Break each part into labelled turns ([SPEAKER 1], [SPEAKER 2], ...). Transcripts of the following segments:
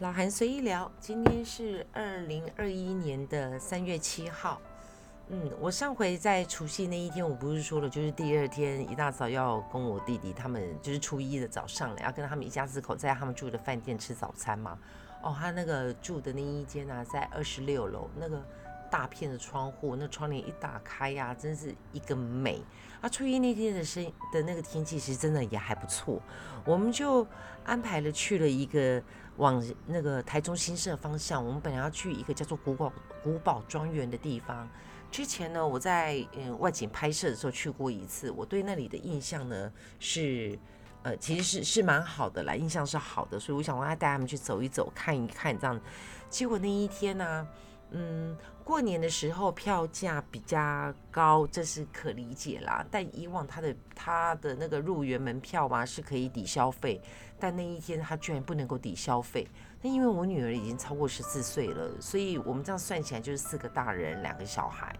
[SPEAKER 1] 老韩随意聊，今天是二零二一年的三月七号。嗯，我上回在除夕那一天，我不是说了，就是第二天一大早要跟我弟弟他们，就是初一的早上，要跟他们一家四口在他们住的饭店吃早餐嘛。哦，他那个住的那一间呢，在二十六楼，那个大片的窗户，那窗帘一打开呀，真是一个美。啊，初一那天的生的那个天气，其实真的也还不错。我们就安排了去了一个。往那个台中新社方向，我们本来要去一个叫做古堡古堡庄园的地方。之前呢，我在嗯外景拍摄的时候去过一次，我对那里的印象呢是，呃，其实是是蛮好的啦，印象是好的，所以我想我要带他们去走一走，看一看这样。结果那一天呢，嗯，过年的时候票价比较高，这是可理解啦。但以往他的他的那个入园门票嘛是可以抵消费。但那一天他居然不能够抵消费，那因为我女儿已经超过十四岁了，所以我们这样算起来就是四个大人两个小孩，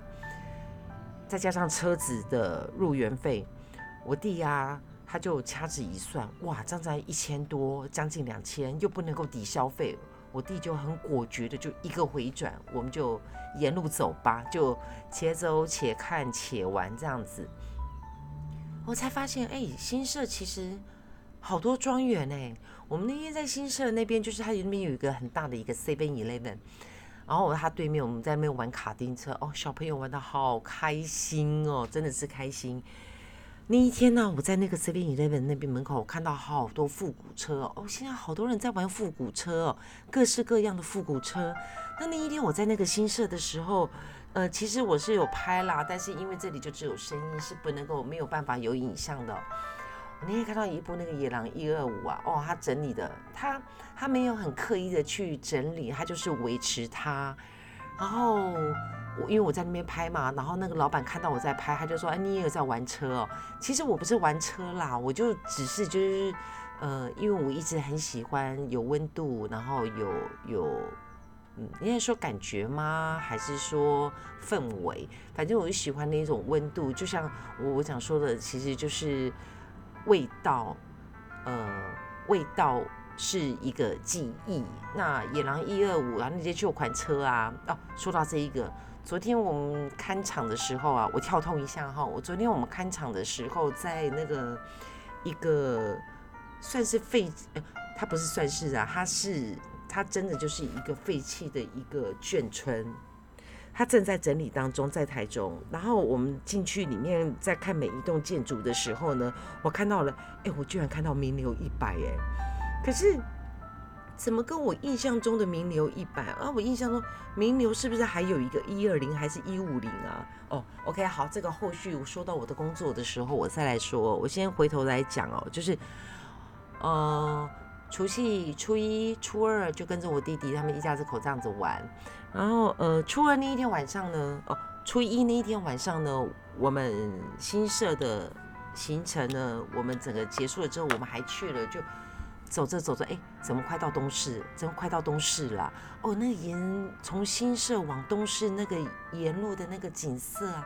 [SPEAKER 1] 再加上车子的入园费，我弟呀他就掐指一算，哇，这样才一千多，将近两千，又不能够抵消费，我弟就很果决的就一个回转，我们就沿路走吧，就且走且看且玩这样子，我才发现，哎，新社其实。好多庄园哎，我们那天在新社那边，就是它那边有一个很大的一个 Seven Eleven，然后它对面我们在那边玩卡丁车哦，小朋友玩的好开心哦，真的是开心。那一天呢，我在那个 Seven Eleven 那边门口，我看到好多复古车哦，现在好多人在玩复古车哦，各式各样的复古车。那那一天我在那个新社的时候，呃，其实我是有拍啦，但是因为这里就只有声音，是不能够没有办法有影像的。你也看到一部那个野狼一二五啊，哦，他整理的，他他没有很刻意的去整理，他就是维持它。然后我因为我在那边拍嘛，然后那个老板看到我在拍，他就说：“哎，你也有在玩车哦？”其实我不是玩车啦，我就只是就是呃，因为我一直很喜欢有温度，然后有有嗯，应该说感觉吗？还是说氛围？反正我就喜欢那种温度，就像我我想说的，其实就是。味道，呃，味道是一个记忆。那野狼一二五啊，那些旧款车啊，哦，说到这一个，昨天我们看场的时候啊，我跳痛一下哈。我昨天我们看场的时候，在那个一个算是废，呃，它不是算是啊，它是它真的就是一个废弃的一个眷村。他正在整理当中，在台中。然后我们进去里面，在看每一栋建筑的时候呢，我看到了，哎，我居然看到名流一百，哎，可是怎么跟我印象中的名流一百啊？我印象中名流是不是还有一个一二零还是一五零啊？哦，OK，好，这个后续我说到我的工作的时候，我再来说。我先回头来讲哦，就是，呃。除夕、初一、初二就跟着我弟弟他们一家子口这样子玩，然后呃，初二那一天晚上呢，哦，初一那一天晚上呢，我们新社的行程呢，我们整个结束了之后，我们还去了，就走着走着，哎，怎么快到东市？怎么快到东市了？哦，那沿从新社往东市那个沿路的那个景色啊，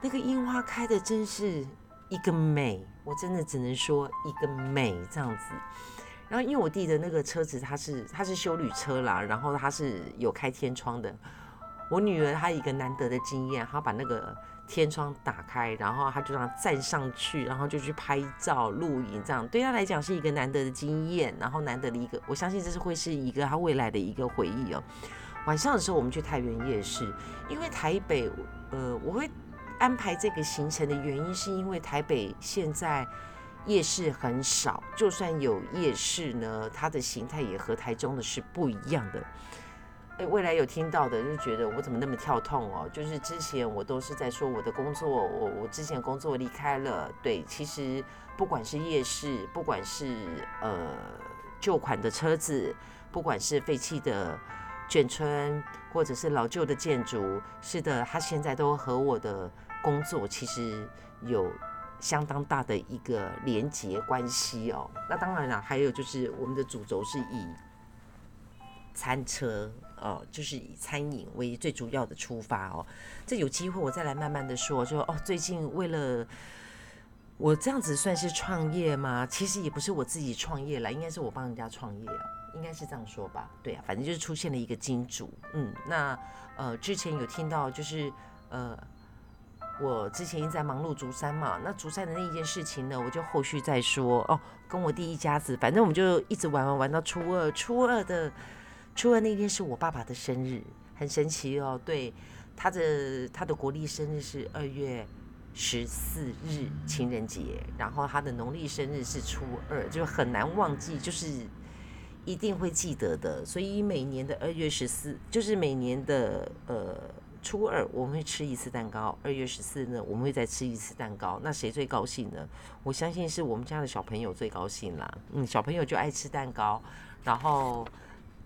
[SPEAKER 1] 那个樱花开的真是一个美，我真的只能说一个美这样子。然后因为我弟的那个车子，他是他是修旅车啦，然后他是有开天窗的。我女儿她一个难得的经验，她把那个天窗打开，然后他就让他站上去，然后就去拍照录影，这样对他来讲是一个难得的经验，然后难得的一个，我相信这是会是一个他未来的一个回忆哦。晚上的时候我们去太原夜市，因为台北，呃，我会安排这个行程的原因是因为台北现在。夜市很少，就算有夜市呢，它的形态也和台中的是不一样的。哎，未来有听到的就觉得我怎么那么跳痛哦？就是之前我都是在说我的工作，我我之前工作离开了。对，其实不管是夜市，不管是呃旧款的车子，不管是废弃的眷村，或者是老旧的建筑，是的，它现在都和我的工作其实有。相当大的一个连结关系哦。那当然了，还有就是我们的主轴是以餐车哦，就是以餐饮为最主要的出发哦。这有机会我再来慢慢的说，说哦，最近为了我这样子算是创业吗？其实也不是我自己创业了，应该是我帮人家创业啊。应该是这样说吧？对啊，反正就是出现了一个金主。嗯，那呃之前有听到就是呃。我之前一直在忙碌竹山嘛，那竹山的那一件事情呢，我就后续再说哦。跟我弟一家子，反正我们就一直玩玩玩到初二。初二的初二那天是我爸爸的生日，很神奇哦。对，他的他的国历生日是二月十四日情人节，然后他的农历生日是初二，就很难忘记，就是一定会记得的。所以每年的二月十四，就是每年的呃。初二我们会吃一次蛋糕，二月十四呢我们会再吃一次蛋糕。那谁最高兴呢？我相信是我们家的小朋友最高兴啦。嗯，小朋友就爱吃蛋糕，然后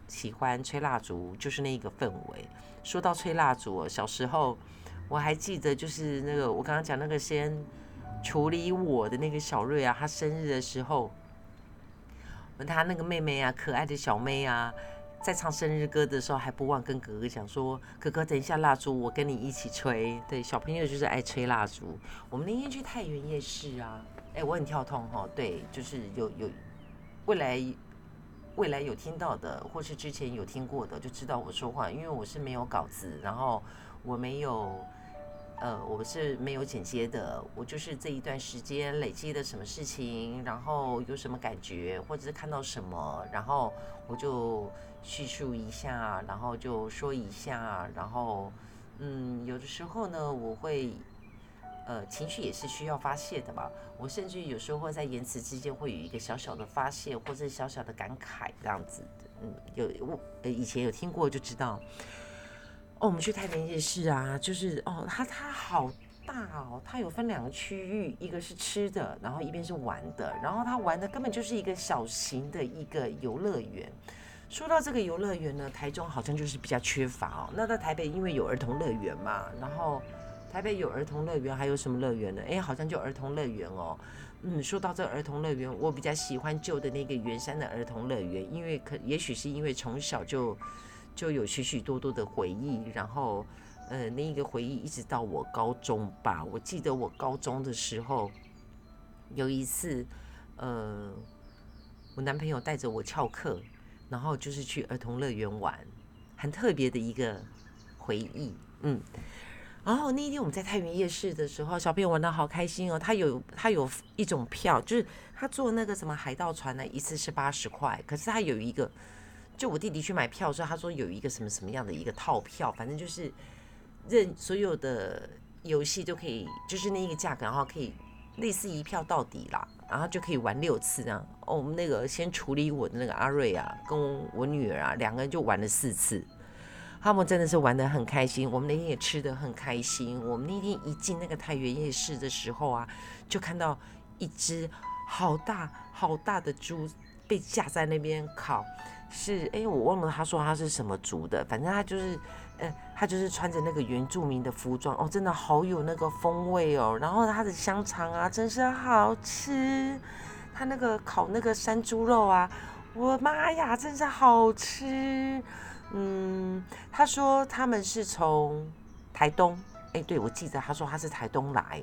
[SPEAKER 1] 喜欢吹蜡烛，就是那个氛围。说到吹蜡烛，小时候我还记得，就是那个我刚刚讲那个先处理我的那个小瑞啊，他生日的时候，他那个妹妹啊，可爱的小妹啊。在唱生日歌的时候，还不忘跟哥哥讲说：“哥哥，等一下蜡烛，我跟你一起吹。”对，小朋友就是爱吹蜡烛。我们那天去太原夜市啊，哎，我很跳痛哈。对，就是有有未来未来有听到的，或是之前有听过的，就知道我说话，因为我是没有稿子，然后我没有。呃，我是没有剪接的，我就是这一段时间累积的什么事情，然后有什么感觉，或者是看到什么，然后我就叙述一下，然后就说一下，然后嗯，有的时候呢，我会呃情绪也是需要发泄的嘛，我甚至有时候会在言辞之间会有一个小小的发泄，或者小小的感慨这样子的，嗯，有我呃以前有听过就知道。哦，我们去太原夜市啊，就是哦，它它好大哦，它有分两个区域，一个是吃的，然后一边是玩的，然后它玩的根本就是一个小型的一个游乐园。说到这个游乐园呢，台中好像就是比较缺乏哦。那在台北因为有儿童乐园嘛，然后台北有儿童乐园，还有什么乐园呢？哎，好像就儿童乐园哦。嗯，说到这儿童乐园，我比较喜欢旧的那个圆山的儿童乐园，因为可也许是因为从小就。就有许许多多的回忆，然后，呃，那一个回忆一直到我高中吧。我记得我高中的时候，有一次，呃，我男朋友带着我翘课，然后就是去儿童乐园玩，很特别的一个回忆。嗯，然后那一天我们在太原夜市的时候，小朋友玩的好开心哦。他有他有一种票，就是他坐那个什么海盗船呢，一次是八十块，可是他有一个。就我弟弟去买票的时候，他说有一个什么什么样的一个套票，反正就是任所有的游戏都可以，就是那一个价格，然后可以类似一票到底啦，然后就可以玩六次这样。哦，我们那个先处理我的那个阿瑞啊，跟我女儿啊，两个人就玩了四次，他们真的是玩的很开心。我们那天也吃的很开心。我们那天一进那个太原夜市的时候啊，就看到一只好大好大的猪被架在那边烤。是，哎，我忘了他说他是什么族的，反正他就是，呃，他就是穿着那个原住民的服装，哦，真的好有那个风味哦。然后他的香肠啊，真是好吃。他那个烤那个山猪肉啊，我妈呀，真是好吃。嗯，他说他们是从台东，哎，对，我记得他说他是台东来，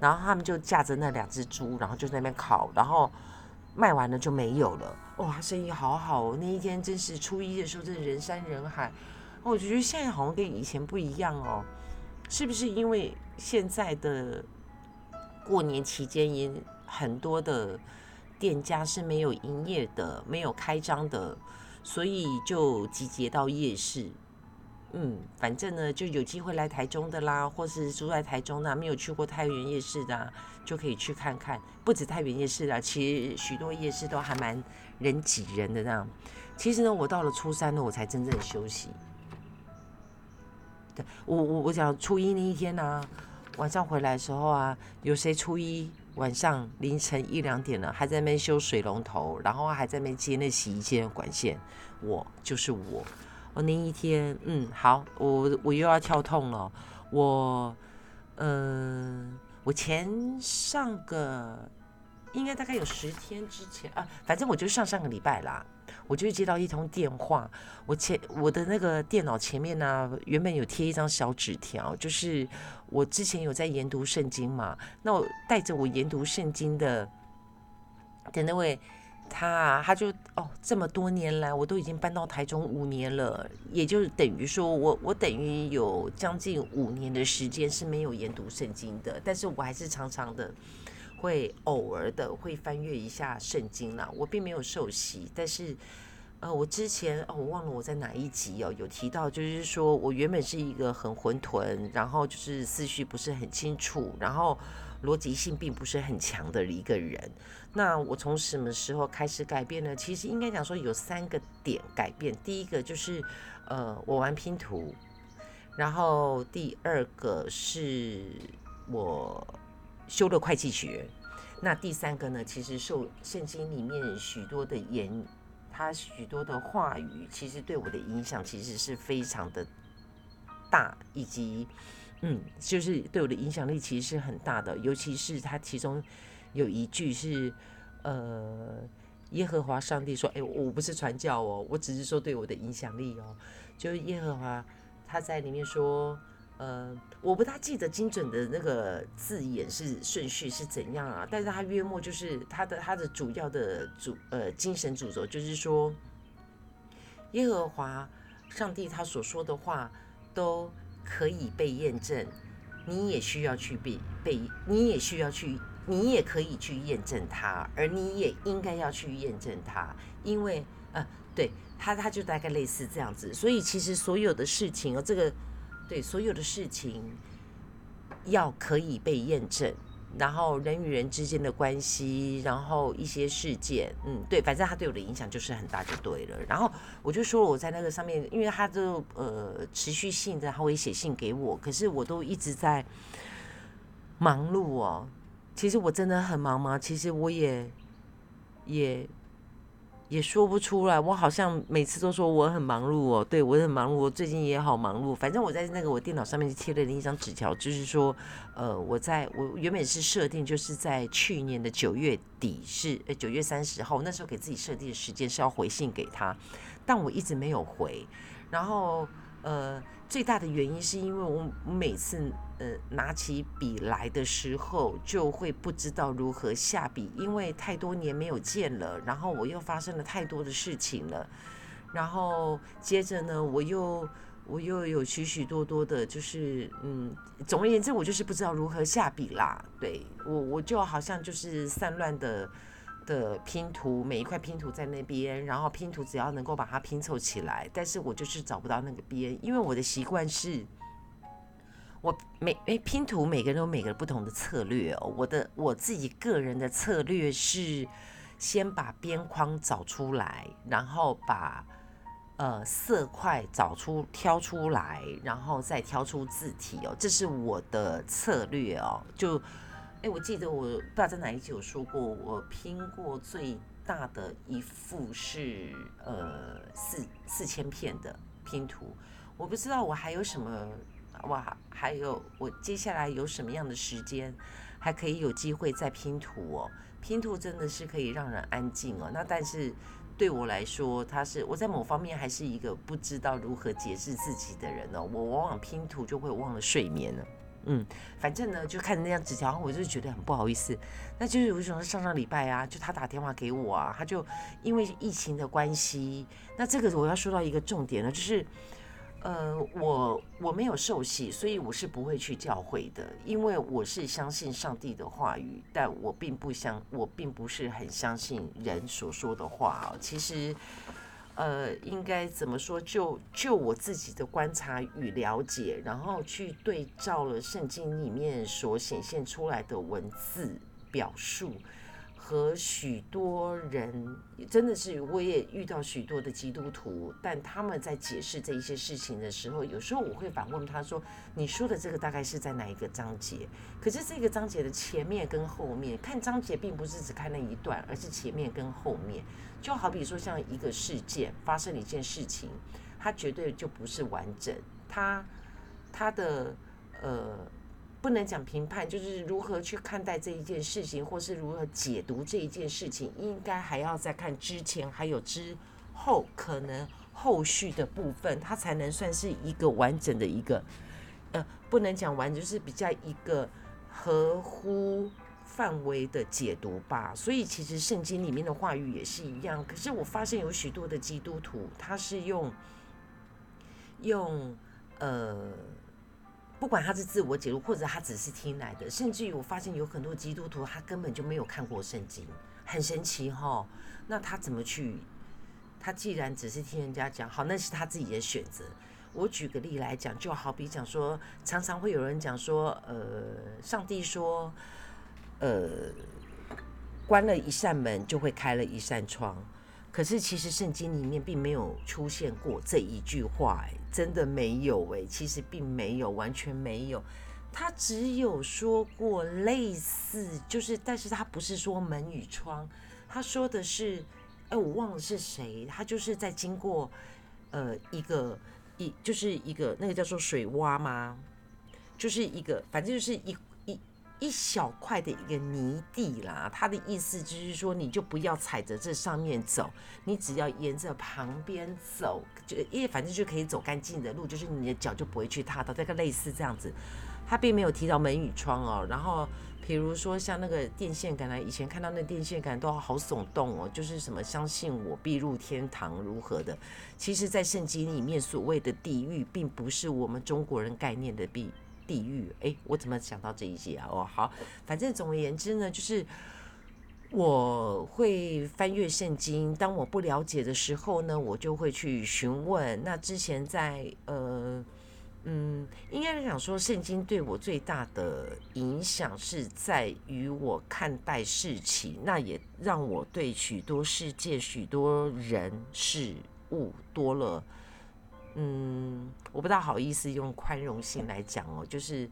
[SPEAKER 1] 然后他们就架着那两只猪，然后就在那边烤，然后。卖完了就没有了，哇，生意好好哦！那一天真是初一的时候，真的人山人海。我觉得现在好像跟以前不一样哦，是不是因为现在的过年期间也很多的店家是没有营业的、没有开张的，所以就集结到夜市。嗯，反正呢，就有机会来台中的啦，或是住在台中的，没有去过太原夜市的，就可以去看看。不止太原夜市啦，其实许多夜市都还蛮人挤人的这样。其实呢，我到了初三呢，我才真正休息。对我我我想初一那一天呢，晚上回来的时候啊，有谁初一晚上凌晨一两点了，还在那边修水龙头，然后还在那边接那洗衣机的管线，我就是我。我那一天，嗯，好，我我又要跳痛了。我，嗯，我前上个应该大概有十天之前啊，反正我就上上个礼拜啦，我就接到一通电话。我前我的那个电脑前面呢，原本有贴一张小纸条，就是我之前有在研读圣经嘛，那我带着我研读圣经的的那位。他他就哦，这么多年来，我都已经搬到台中五年了，也就等于说我我等于有将近五年的时间是没有研读圣经的，但是我还是常常的会偶尔的会翻阅一下圣经啦。我并没有受洗，但是呃，我之前哦，我忘了我在哪一集哦有提到，就是说我原本是一个很混沌，然后就是思绪不是很清楚，然后。逻辑性并不是很强的一个人，那我从什么时候开始改变呢？其实应该讲说有三个点改变。第一个就是，呃，我玩拼图，然后第二个是我修了会计学，那第三个呢，其实受圣经里面许多的言，他许多的话语，其实对我的影响其实是非常的大，以及。嗯，就是对我的影响力其实是很大的，尤其是他其中有一句是，呃，耶和华上帝说：“哎，我不是传教哦，我只是说对我的影响力哦。”就是耶和华他在里面说，呃，我不大记得精准的那个字眼是顺序是怎样啊，但是他约莫就是他的他的主要的主呃精神主轴就是说，耶和华上帝他所说的话都。可以被验证，你也需要去被被，你也需要去，你也可以去验证它，而你也应该要去验证它，因为呃，对他他就大概类似这样子，所以其实所有的事情哦，这个对所有的事情要可以被验证。然后人与人之间的关系，然后一些事件，嗯，对，反正他对我的影响就是很大，就对了。然后我就说我在那个上面，因为他就呃持续性的他会写信给我，可是我都一直在忙碌哦。其实我真的很忙吗？其实我也也。也说不出来，我好像每次都说我很忙碌哦，对我很忙碌，我最近也好忙碌。反正我在那个我电脑上面贴了一张纸条，就是说，呃，我在我原本是设定就是在去年的九月底是呃九月三十号，那时候给自己设定的时间是要回信给他，但我一直没有回，然后呃。最大的原因是因为我每次呃拿起笔来的时候，就会不知道如何下笔，因为太多年没有见了，然后我又发生了太多的事情了，然后接着呢，我又我又有许许多多的，就是嗯，总而言之，我就是不知道如何下笔啦。对我，我就好像就是散乱的。的拼图，每一块拼图在那边，然后拼图只要能够把它拼凑起来，但是我就是找不到那个边，因为我的习惯是，我每诶拼图每个人有每个不同的策略哦，我的我自己个人的策略是先把边框找出来，然后把呃色块找出挑出来，然后再挑出字体哦，这是我的策略哦，就。哎，我记得我不知道在哪一集有说过，我拼过最大的一幅是呃四四千片的拼图。我不知道我还有什么，哇，还有我接下来有什么样的时间，还可以有机会再拼图哦。拼图真的是可以让人安静哦。那但是对我来说，它是我在某方面还是一个不知道如何节制自己的人哦。我往往拼图就会忘了睡眠了。嗯，反正呢，就看着那张纸条，我就觉得很不好意思。那就是为什么上上礼拜啊，就他打电话给我啊，他就因为疫情的关系，那这个我要说到一个重点了，就是，呃，我我没有受洗，所以我是不会去教会的，因为我是相信上帝的话语，但我并不相，我并不是很相信人所说的话其实。呃，应该怎么说？就就我自己的观察与了解，然后去对照了圣经里面所显现出来的文字表述，和许多人，真的是我也遇到许多的基督徒，但他们在解释这一些事情的时候，有时候我会反问他说：“你说的这个大概是在哪一个章节？”可是这个章节的前面跟后面，看章节并不是只看那一段，而是前面跟后面。就好比说，像一个事件发生了一件事情，它绝对就不是完整。它它的呃，不能讲评判，就是如何去看待这一件事情，或是如何解读这一件事情，应该还要再看之前还有之后可能后续的部分，它才能算是一个完整的一个呃，不能讲完，就是比较一个合乎。范围的解读吧。所以其实圣经里面的话语也是一样。可是我发现有许多的基督徒，他是用用呃。不管他是自我解读，或者他只是听来的，甚至于我发现有很多基督徒，他根本就没有看过圣经，很神奇哈。那他怎么去？他既然只是听人家讲，好，那是他自己的选择。我举个例来讲，就好比讲说，常常会有人讲说，呃，上帝说，呃，关了一扇门就会开了一扇窗。可是其实圣经里面并没有出现过这一句话，真的没有哎，其实并没有，完全没有。他只有说过类似，就是，但是他不是说门与窗，他说的是，哎，我忘了是谁，他就是在经过，呃，一个一就是一个那个叫做水洼吗？就是一个，反正就是一。一小块的一个泥地啦，他的意思就是说，你就不要踩着这上面走，你只要沿着旁边走，就因为反正就可以走干净的路，就是你的脚就不会去踏到这个类似这样子。他并没有提到门与窗哦，然后比如说像那个电线杆啊，以前看到那电线杆都好耸动哦，就是什么相信我必入天堂如何的，其实，在圣经里面所谓的地狱，并不是我们中国人概念的地。地狱，哎，我怎么想到这一些啊？哦，好，反正总而言之呢，就是我会翻阅圣经。当我不了解的时候呢，我就会去询问。那之前在呃，嗯，应该是讲说，圣经对我最大的影响是在于我看待事情，那也让我对许多世界、许多人事物多了。嗯，我不大好意思用宽容性来讲哦，就是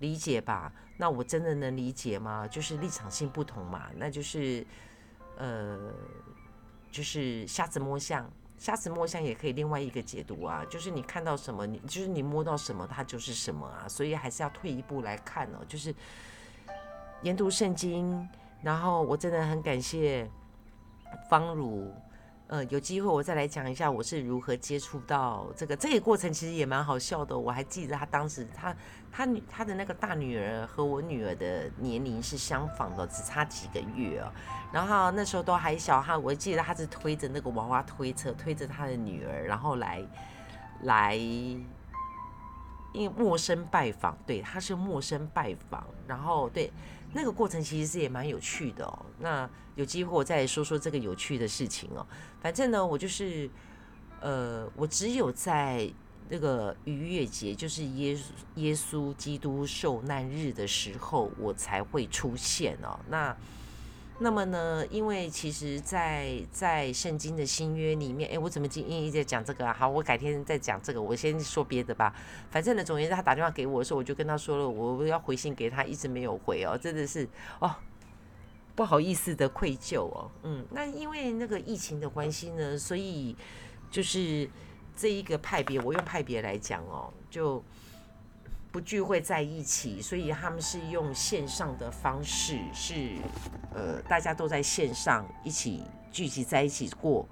[SPEAKER 1] 理解吧。那我真的能理解吗？就是立场性不同嘛，那就是呃，就是瞎子摸象，瞎子摸象也可以另外一个解读啊，就是你看到什么，你就是你摸到什么，它就是什么啊。所以还是要退一步来看哦，就是研读圣经，然后我真的很感谢方如。呃，有机会我再来讲一下我是如何接触到这个这个过程，其实也蛮好笑的。我还记得他当时他他女他的那个大女儿和我女儿的年龄是相仿的，只差几个月哦。然后那时候都还小哈，我记得他是推着那个娃娃推车，推着他的女儿，然后来来，因为陌生拜访，对，他是陌生拜访，然后对。那个过程其实是也蛮有趣的哦。那有机会我再说说这个有趣的事情哦。反正呢，我就是，呃，我只有在那个逾越节，就是耶稣耶稣基督受难日的时候，我才会出现哦。那那么呢？因为其实，在在圣经的新约里面，哎，我怎么今天一直在讲这个啊？好，我改天再讲这个，我先说别的吧。反正呢，总言之，他打电话给我的时候，我就跟他说了，我要回信给他，一直没有回哦，真的是哦，不好意思的愧疚哦。嗯，那因为那个疫情的关系呢，所以就是这一个派别，我用派别来讲哦，就。不聚会在一起，所以他们是用线上的方式，是呃，大家都在线上一起聚集在一起过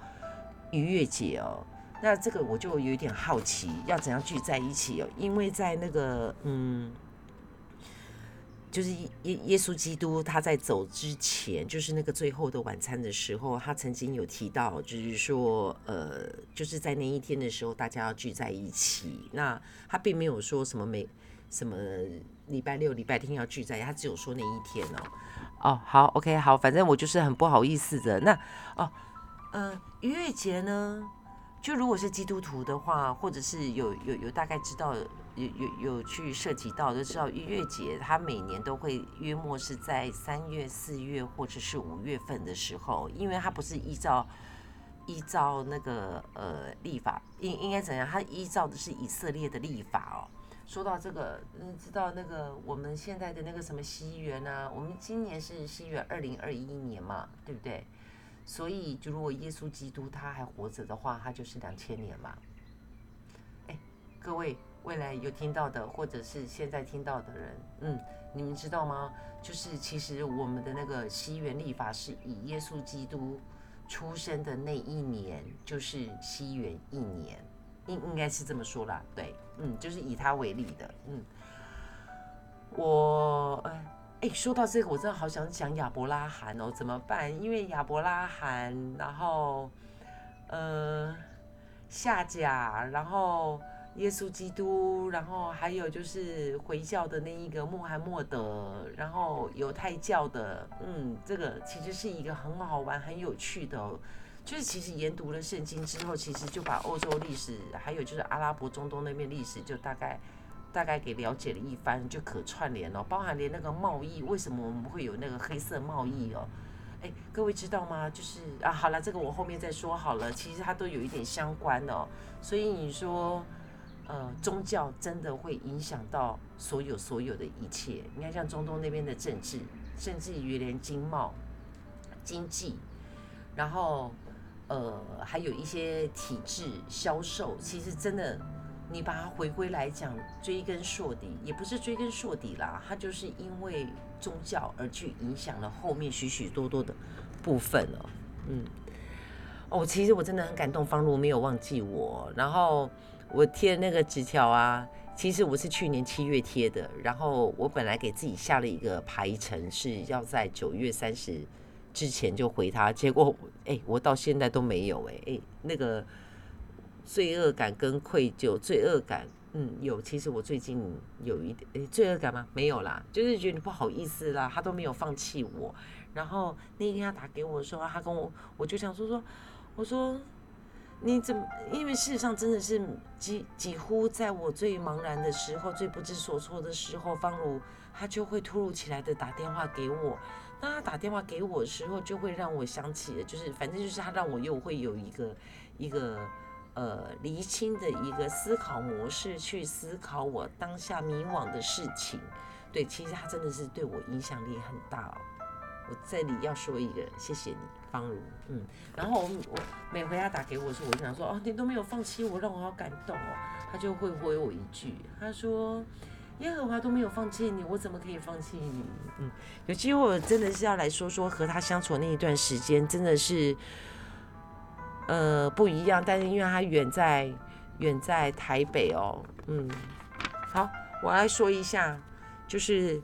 [SPEAKER 1] 愉悦节哦。那这个我就有点好奇，要怎样聚在一起哦？因为在那个嗯，就是耶耶稣基督他在走之前，就是那个最后的晚餐的时候，他曾经有提到，就是说呃，就是在那一天的时候，大家要聚在一起。那他并没有说什么每什么礼拜六、礼拜天要聚在，他只有说那一天哦。哦，好，OK，好，反正我就是很不好意思的。那哦，呃，逾越节呢，就如果是基督徒的话，或者是有有有大概知道有有有去涉及到，就知道逾越节它每年都会约莫是在三月、四月或者是五月份的时候，因为它不是依照依照那个呃立法，应应该怎样？它依照的是以色列的立法哦。说到这个，嗯，知道那个我们现在的那个什么西元啊？我们今年是西元二零二一年嘛，对不对？所以，就如果耶稣基督他还活着的话，他就是两千年嘛。哎，各位未来有听到的，或者是现在听到的人，嗯，你们知道吗？就是其实我们的那个西元历法是以耶稣基督出生的那一年，就是西元一年。应应该是这么说啦，对，嗯，就是以他为例的，嗯，我，哎，说到这个，我真的好想讲亚伯拉罕哦，怎么办？因为亚伯拉罕，然后呃夏甲，然后耶稣基督，然后还有就是回教的那一个穆罕默德，然后犹太教的，嗯，这个其实是一个很好玩、很有趣的。就是其实研读了圣经之后，其实就把欧洲历史，还有就是阿拉伯中东那边历史，就大概大概给了解了一番，就可串联了，包含连那个贸易，为什么我们会有那个黑色贸易哦？哎，各位知道吗？就是啊，好了，这个我后面再说好了。其实它都有一点相关的哦，所以你说，呃，宗教真的会影响到所有所有的一切。你看，像中东那边的政治，甚至于连经贸、经济，然后。呃，还有一些体制销售，其实真的，你把它回归来讲，追根溯底，也不是追根溯底啦，它就是因为宗教而去影响了后面许许多多的部分了。嗯，哦，其实我真的很感动，方如没有忘记我，然后我贴的那个纸条啊，其实我是去年七月贴的，然后我本来给自己下了一个排程，是要在九月三十。之前就回他，结果哎，我到现在都没有哎哎，那个罪恶感跟愧疚，罪恶感嗯有，其实我最近有一点哎罪恶感吗？没有啦，就是觉得不好意思啦，他都没有放弃我。然后那天他打给我说，他跟我我就想说说，我说你怎么？因为事实上真的是几几乎在我最茫然的时候、最不知所措的时候，方如他就会突如其来的打电话给我。那他打电话给我的时候，就会让我想起，就是反正就是他让我又会有一个一个呃厘清的一个思考模式，去思考我当下迷惘的事情。对，其实他真的是对我影响力很大。我这里要说一个，谢谢你，方如，嗯。然后我我每回他打给我的时候，我就想说，哦，你都没有放弃我，让我好感动哦。他就会回我一句，他说。耶和华都没有放弃你，我怎么可以放弃你？嗯，有机会我真的是要来说说和他相处那一段时间，真的是，呃，不一样。但是因为他远在远在台北哦，嗯，好，我来说一下，就是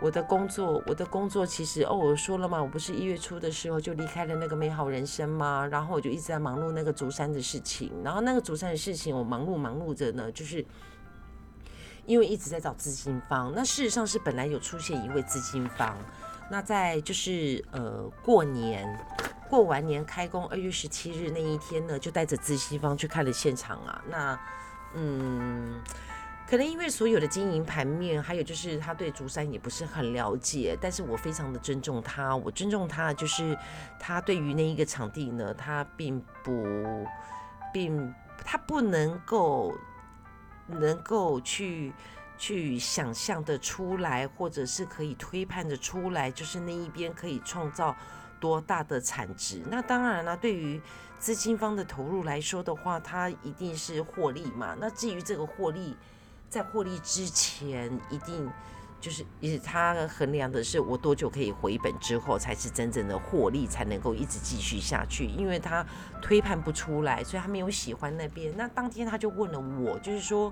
[SPEAKER 1] 我的工作，我的工作其实哦，我说了嘛，我不是一月初的时候就离开了那个美好人生吗？然后我就一直在忙碌那个竹山的事情，然后那个竹山的事情，我忙碌忙碌着呢，就是。因为一直在找资金方，那事实上是本来有出现一位资金方，那在就是呃过年过完年开工二月十七日那一天呢，就带着资金方去看了现场啊。那嗯，可能因为所有的经营盘面，还有就是他对竹山也不是很了解，但是我非常的尊重他，我尊重他就是他对于那一个场地呢，他并不并他不能够。能够去去想象的出来，或者是可以推判的出来，就是那一边可以创造多大的产值。那当然了，对于资金方的投入来说的话，它一定是获利嘛。那至于这个获利，在获利之前，一定。就是，也他衡量的是我多久可以回本之后，才是真正的获利，才能够一直继续下去。因为他推判不出来，所以他没有喜欢那边。那当天他就问了我，就是说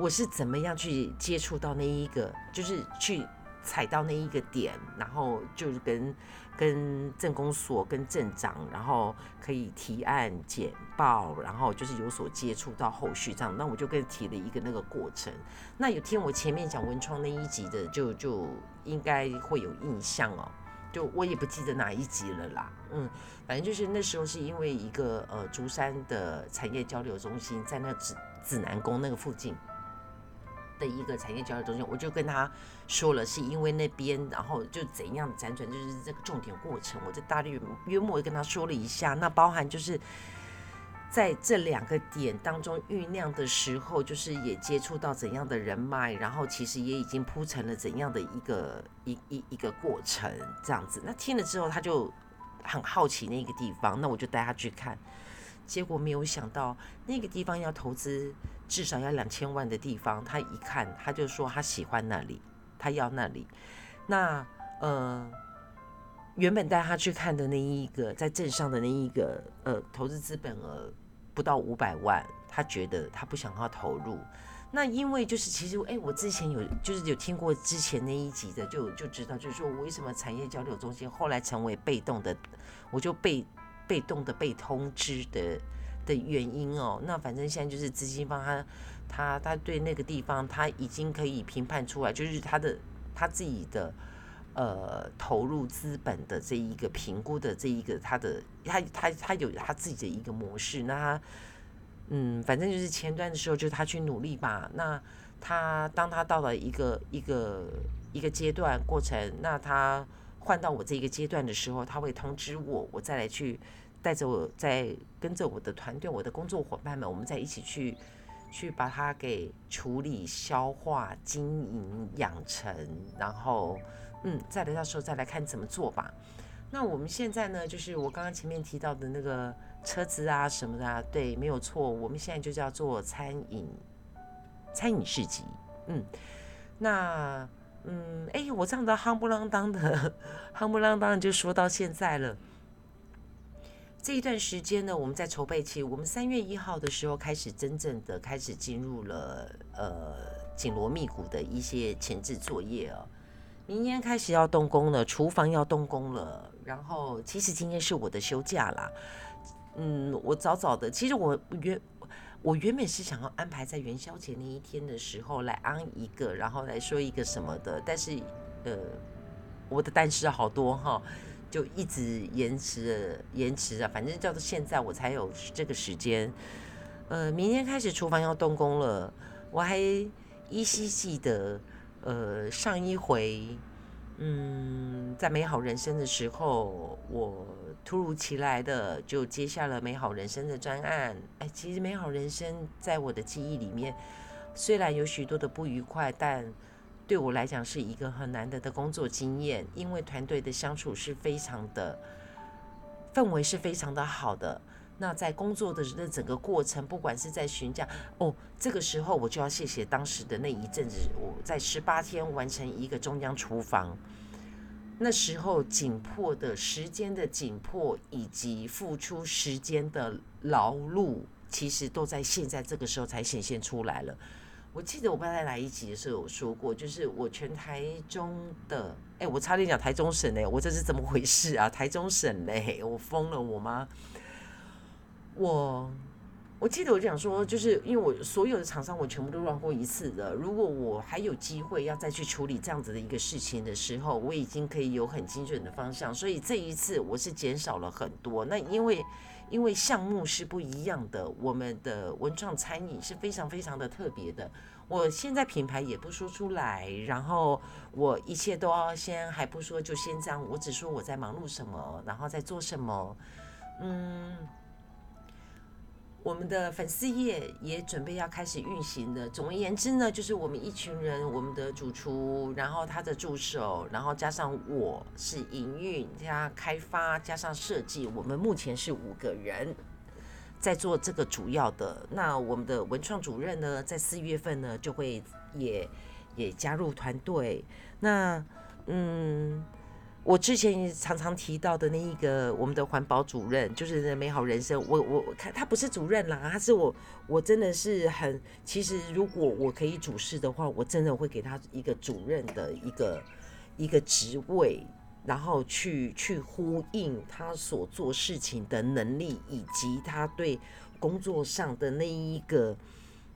[SPEAKER 1] 我是怎么样去接触到那一个，就是去踩到那一个点，然后就是跟。跟政工所、跟镇长，然后可以提案简报，然后就是有所接触到后续这样。那我就跟提了一个那个过程。那有听我前面讲文创那一集的，就就应该会有印象哦。就我也不记得哪一集了啦。嗯，反正就是那时候是因为一个呃竹山的产业交流中心在那指指南宫那个附近。的一个产业交流中心，我就跟他说了，是因为那边，然后就怎样辗转，就是这个重点过程，我在大略约莫跟他说了一下。那包含就是在这两个点当中酝酿的时候，就是也接触到怎样的人脉，然后其实也已经铺成了怎样的一个一一一个过程这样子。那听了之后，他就很好奇那个地方，那我就带他去看。结果没有想到那个地方要投资。至少要两千万的地方，他一看他就说他喜欢那里，他要那里。那呃，原本带他去看的那一个在镇上的那一个呃投资资本额不到五百万，他觉得他不想要投入。那因为就是其实哎，我之前有就是有听过之前那一集的，就就知道就是说我为什么产业交流中心后来成为被动的，我就被被动的被通知的的原因哦。那反正现在就是资金方他他他对那个地方他已经可以评判出来，就是他的他自己的呃投入资本的这一个评估的这一个他的他他他有他自己的一个模式，那他。嗯，反正就是前端的时候，就是他去努力吧。那他当他到了一个一个一个阶段过程，那他换到我这一个阶段的时候，他会通知我，我再来去带着我，在跟着我的团队、我的工作伙伴们，我们再一起去去把它给处理、消化、经营、养成，然后嗯，再来到时候再来看怎么做吧。那我们现在呢，就是我刚刚前面提到的那个。车子啊什么的，啊，对，没有错。我们现在就叫做餐饮，餐饮市集。嗯，那，嗯，哎，我这样的夯不啷当的，夯不啷当就说到现在了。这一段时间呢，我们在筹备期，我们三月一号的时候开始真正的开始进入了呃紧锣密鼓的一些前置作业哦。明天开始要动工了，厨房要动工了。然后，其实今天是我的休假啦。嗯，我早早的，其实我原我原本是想要安排在元宵节那一天的时候来安一个，然后来说一个什么的，但是呃，我的但是好多哈，就一直延迟延迟啊，反正叫做现在我才有这个时间。呃，明天开始厨房要动工了，我还依稀记得，呃，上一回。嗯，在美好人生的时候，我突如其来的就接下了美好人生的专案。哎，其实美好人生在我的记忆里面，虽然有许多的不愉快，但对我来讲是一个很难得的工作经验，因为团队的相处是非常的氛围是非常的好的。那在工作的那整个过程，不管是在询价哦，这个时候我就要谢谢当时的那一阵子，我在十八天完成一个中央厨房，那时候紧迫的时间的紧迫，以及付出时间的劳碌，其实都在现在这个时候才显现出来了。我记得我刚才来一集的时候有说过，就是我全台中的，哎，我差点讲台中省嘞，我这是怎么回事啊？台中省嘞，我疯了，我吗？我我记得我讲说，就是因为我所有的厂商我全部都乱过一次的。如果我还有机会要再去处理这样子的一个事情的时候，我已经可以有很精准的方向。所以这一次我是减少了很多。那因为因为项目是不一样的，我们的文创餐饮是非常非常的特别的。我现在品牌也不说出来，然后我一切都要先还不说，就先这样。我只说我在忙碌什么，然后在做什么，嗯。我们的粉丝页也准备要开始运行的。总而言之呢，就是我们一群人，我们的主厨，然后他的助手，然后加上我是营运加开发加上设计，我们目前是五个人在做这个主要的。那我们的文创主任呢，在四月份呢就会也也加入团队。那嗯。我之前常常提到的那一个我们的环保主任，就是美好人生。我我看他不是主任啦，他是我，我真的是很。其实如果我可以主事的话，我真的会给他一个主任的一个一个职位，然后去去呼应他所做事情的能力，以及他对工作上的那一个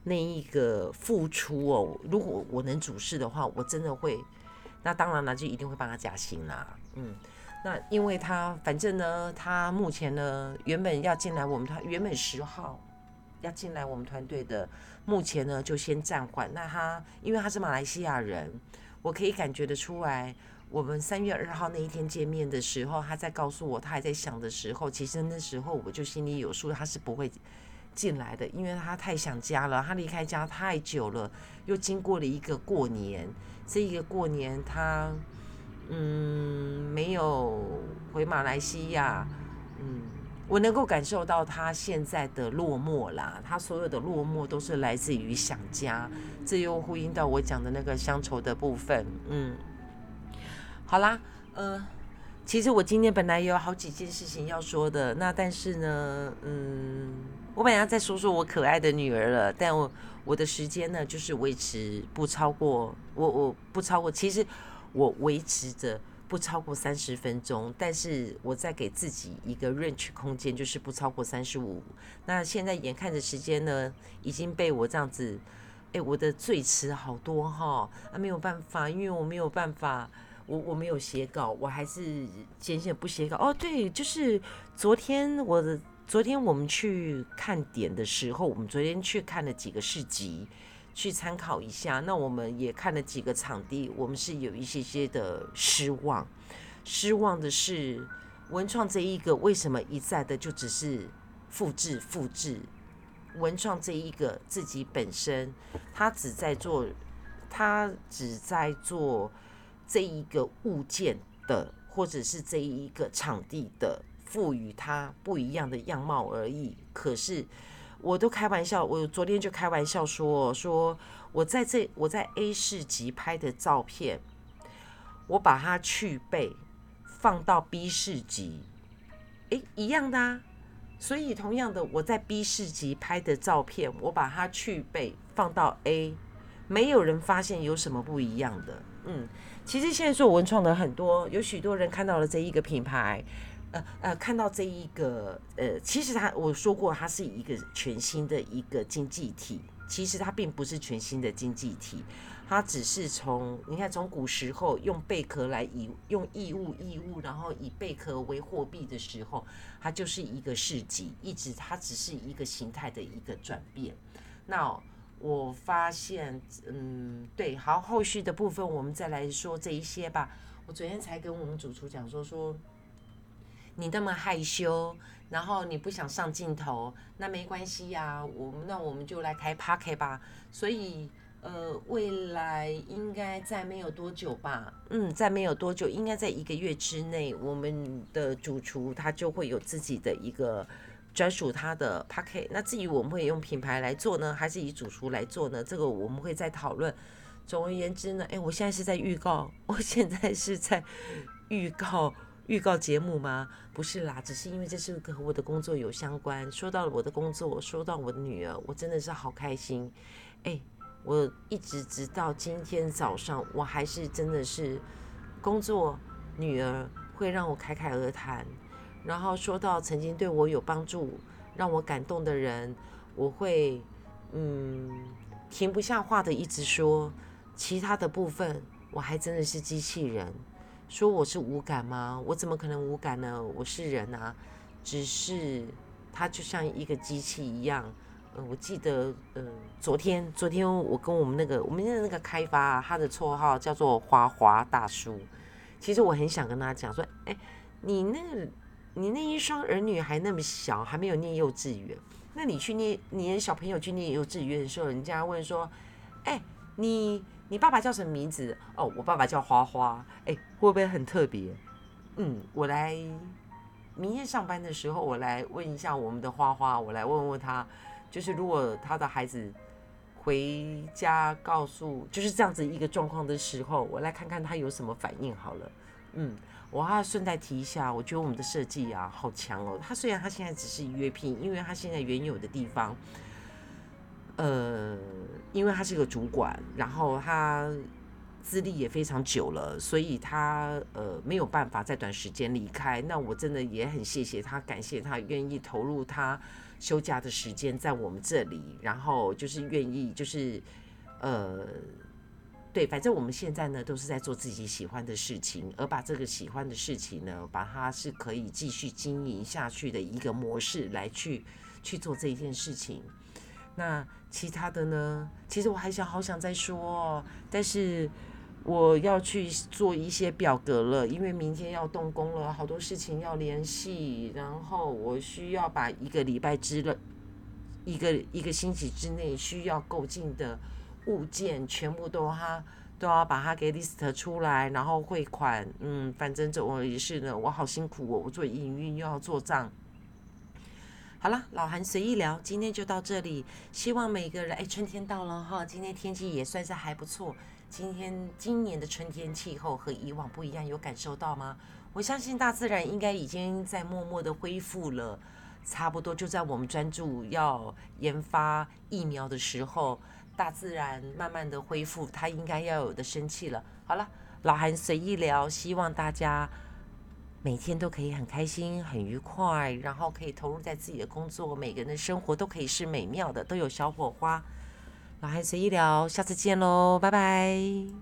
[SPEAKER 1] 那一个付出哦。如果我能主事的话，我真的会。那当然了，就一定会帮他加薪啦。嗯，那因为他反正呢，他目前呢原本要进来我们团，原本十号要进来我们团队的，目前呢就先暂缓。那他因为他是马来西亚人，我可以感觉得出来，我们三月二号那一天见面的时候，他在告诉我他还在想的时候，其实那时候我就心里有数，他是不会进来的，因为他太想家了，他离开家太久了，又经过了一个过年。这一个过年，他嗯没有回马来西亚，嗯，我能够感受到他现在的落寞啦。他所有的落寞都是来自于想家，这又呼应到我讲的那个乡愁的部分。嗯，好啦，呃，其实我今天本来也有好几件事情要说的，那但是呢，嗯。我本来要再说说我可爱的女儿了，但我我的时间呢，就是维持不超过我我不超过，其实我维持着不超过三十分钟，但是我在给自己一个 range 空间，就是不超过三十五。那现在眼看着时间呢，已经被我这样子，哎，我的最迟好多哈，啊没有办法，因为我没有办法。我我没有写稿，我还是坚信不写稿。哦，对，就是昨天我的昨天我们去看点的时候，我们昨天去看了几个市集，去参考一下。那我们也看了几个场地，我们是有一些些的失望。失望的是文创这一个为什么一再的就只是复制复制？文创这一个自己本身，他只在做，他只在做。这一个物件的，或者是这一个场地的，赋予它不一样的样貌而已。可是，我都开玩笑，我昨天就开玩笑说，说我在这我在 A 市集拍的照片，我把它去背放到 B 市集，诶，一样的啊。所以同样的，我在 B 市集拍的照片，我把它去背放到 A，没有人发现有什么不一样的，嗯。其实现在做文创的很多，有许多人看到了这一个品牌，呃呃，看到这一个呃，其实它我说过，它是一个全新的一个经济体。其实它并不是全新的经济体，它只是从你看从古时候用贝壳来以用义物义物，然后以贝壳为货币的时候，它就是一个市集，一直它只是一个形态的一个转变。那。我发现，嗯，对，好，后续的部分我们再来说这一些吧。我昨天才跟我们主厨讲说，说你那么害羞，然后你不想上镜头，那没关系呀，我们那我们就来开 party 吧。所以，呃，未来应该在没有多久吧，嗯，在没有多久，应该在一个月之内，我们的主厨他就会有自己的一个。专属他的 p a c k e t 那至于我们会用品牌来做呢，还是以主厨来做呢？这个我们会再讨论。总而言之呢，哎，我现在是在预告，我现在是在预告预告节目吗？不是啦，只是因为这是和我的工作有相关。说到了我的工作，说到我的女儿，我真的是好开心。哎，我一直直到今天早上，我还是真的是工作，女儿会让我侃侃而谈。然后说到曾经对我有帮助、让我感动的人，我会嗯停不下话的一直说。其他的部分，我还真的是机器人。说我是无感吗？我怎么可能无感呢？我是人啊，只是他就像一个机器一样。嗯，我记得，嗯，昨天昨天我跟我们那个我们的那个开发，他的绰号叫做花花大叔。其实我很想跟他讲说，哎，你那。你那一双儿女还那么小，还没有念幼稚园，那你去念，你的小朋友去念幼稚园的时候，人家问说：“哎，你你爸爸叫什么名字？”哦，我爸爸叫花花。哎，会不会很特别？嗯，我来明天上班的时候，我来问一下我们的花花，我来问问他，就是如果他的孩子回家告诉就是这样子一个状况的时候，我来看看他有什么反应好了。嗯。我还要顺带提一下，我觉得我们的设计啊，好强哦。他虽然他现在只是约聘，因为他现在原有的地方，呃，因为他是个主管，然后他资历也非常久了，所以他呃没有办法在短时间离开。那我真的也很谢谢他，感谢他愿意投入他休假的时间在我们这里，然后就是愿意就是呃。对，反正我们现在呢都是在做自己喜欢的事情，而把这个喜欢的事情呢，把它是可以继续经营下去的一个模式来去去做这一件事情。那其他的呢，其实我还想好想再说，但是我要去做一些表格了，因为明天要动工了，好多事情要联系，然后我需要把一个礼拜之了，一个一个星期之内需要购进的。物件全部都哈都要把它给 list 出来，然后汇款，嗯，反正这我也是呢，我好辛苦哦，我做营运又要做账。好了，老韩随意聊，今天就到这里。希望每个人，哎，春天到了哈，今天天气也算是还不错。今天今年的春天气候和以往不一样，有感受到吗？我相信大自然应该已经在默默的恢复了差不多就在我们专注要研发疫苗的时候，大自然慢慢的恢复它应该要有的生气了。好了，老韩随意聊，希望大家每天都可以很开心、很愉快，然后可以投入在自己的工作，每个人的生活都可以是美妙的，都有小火花。老韩随意聊，下次见喽，拜拜。